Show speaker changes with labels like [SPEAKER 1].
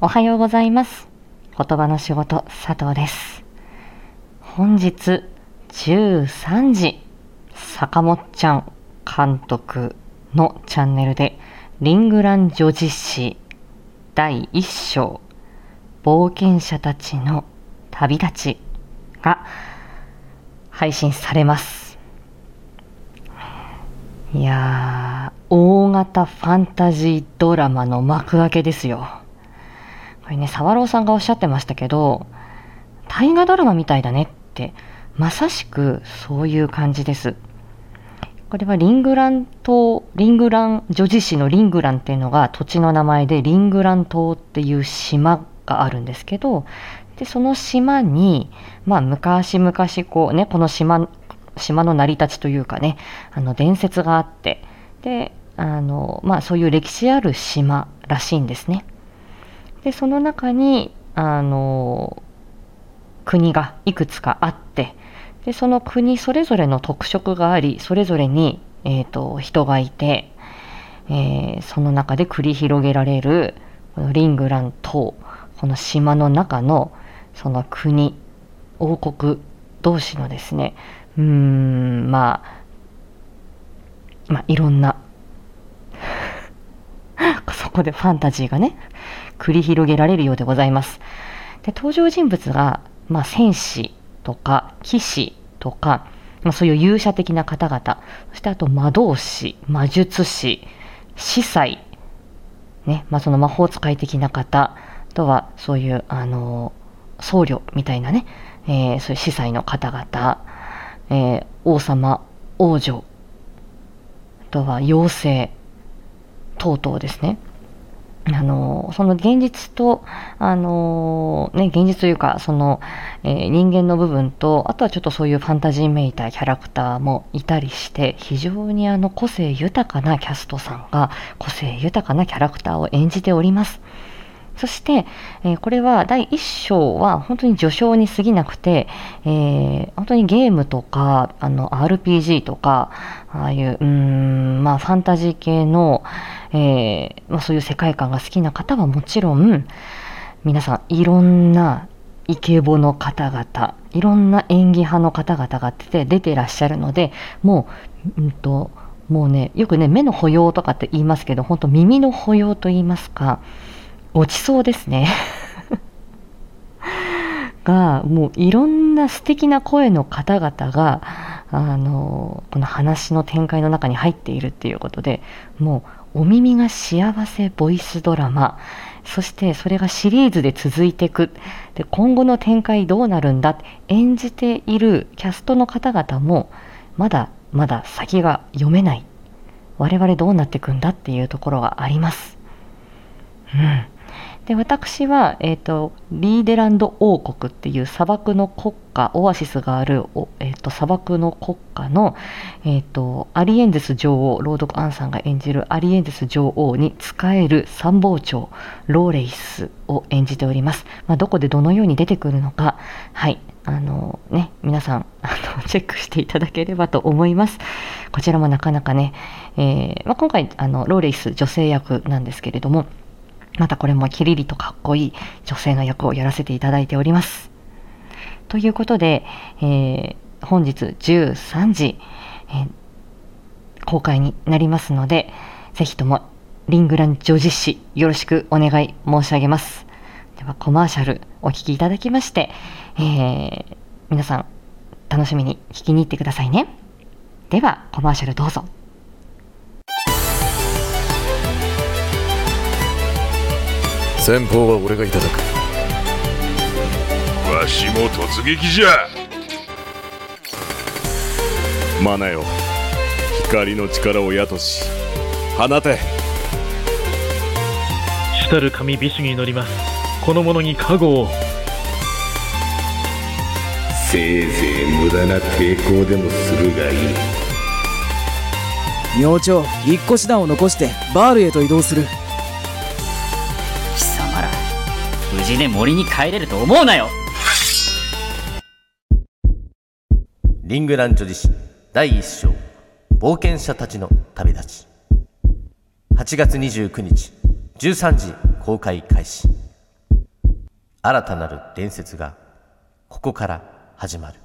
[SPEAKER 1] おはようございます。言葉の仕事、佐藤です。本日13時、坂本ちゃん監督のチャンネルで、リングラン女子誌第1章、冒険者たちの旅立ちが配信されます。いやー、大型ファンタジードラマの幕開けですよ。これね、沢朗さんがおっしゃってましたけど、大河ドラマみたいだねって、まさしくそういう感じです。これはリングラン島、リングラン女子市のリングランっていうのが土地の名前で、リングラン島っていう島があるんですけど、で、その島に、まあ昔々こうね、この島、島の成り立ちというかね、あの伝説があって、で、あの、まあそういう歴史ある島らしいんですね。でその中にあの国がいくつかあってでその国それぞれの特色がありそれぞれに、えー、と人がいて、えーその中で繰り広げられるこのリングラン島この島の中のその国王国同士のですねうんまあまあいろんなそこでファンタジーがね繰り広げられるようでございます。で登場人物が、まあ、戦士とか騎士とか、まあ、そういう勇者的な方々そしてあと魔導士魔術師司祭、ねまあ、その魔法使い的な方あとはそういうあの僧侶みたいなね、えーそういう司祭の方々、えー王様王女あとは妖精等々ですねあのその現実と、あのね、現実というかその、えー人間の部分とあとはちょっとそういうファンタジーめいたキャラクターもいたりして非常にあの個性豊かなキャストさんが個性豊かなキャラクターを演じております。そして、えーこれは第1章は本当に序章に過ぎなくて、えー本当にゲームとかあの RPG とかああいううん、まあ、ファンタジー系の、えーまあ、そういう世界観が好きな方はもちろん皆さんいろんなイケボの方々いろんな演技派の方々が出て出てらっしゃるのでもう、うんともうねよくね目の保養とかって言いますけど本当耳の保養と言いますかごちそうですね。がもういろんな素敵な声の方々があのこの話の展開の中に入っているっていうことでもうお耳が幸せボイスドラマ。そしてそれがシリーズで続いていく。で今後の展開どうなるんだ？演じているキャストの方々もまだまだ先が読めない。我々どうなっていくんだっていうところがあります。うん。で私は、えー、とリーデランド王国っていう砂漠の国家オアシスがある、えー、と砂漠の国家の、えー、とアリエンデス女王朗読アンさんが演じるアリエンデス女王に仕える参謀長ローレイスを演じております、まあ、どこでどのように出てくるのかはいあのね、皆さんあの チェックしていただければと思います。こちらもなかなかね、えーまあ、今回あのローレイス女性役なんですけれどもまたこれもキリリとかっこいい女性の役をやらせていただいております。ということで、えー本日13時、えー公開になりますので、ぜひともリングラン女子誌よろしくお願い申し上げます。ではコマーシャルお聞きいただきまして、えー皆さん楽しみに聞きに行ってくださいね。ではコマーシャルどうぞ。
[SPEAKER 2] 先方は俺がいただく。
[SPEAKER 3] わしも突撃じゃ。
[SPEAKER 2] マナよ。光の力を宿し。放て。
[SPEAKER 4] 主たる神ビシュに乗ります。この者に加護を。
[SPEAKER 5] せいぜい無駄な抵抗でもするがいい。
[SPEAKER 6] 明朝引っ越し団を残してバールへと移動する
[SPEAKER 7] 無事で森に帰れると思うなよ。
[SPEAKER 8] リングランチョ自身第1章冒険者たちの旅立ち。8月29日13時公開開始。新たなる伝説がここから始まる。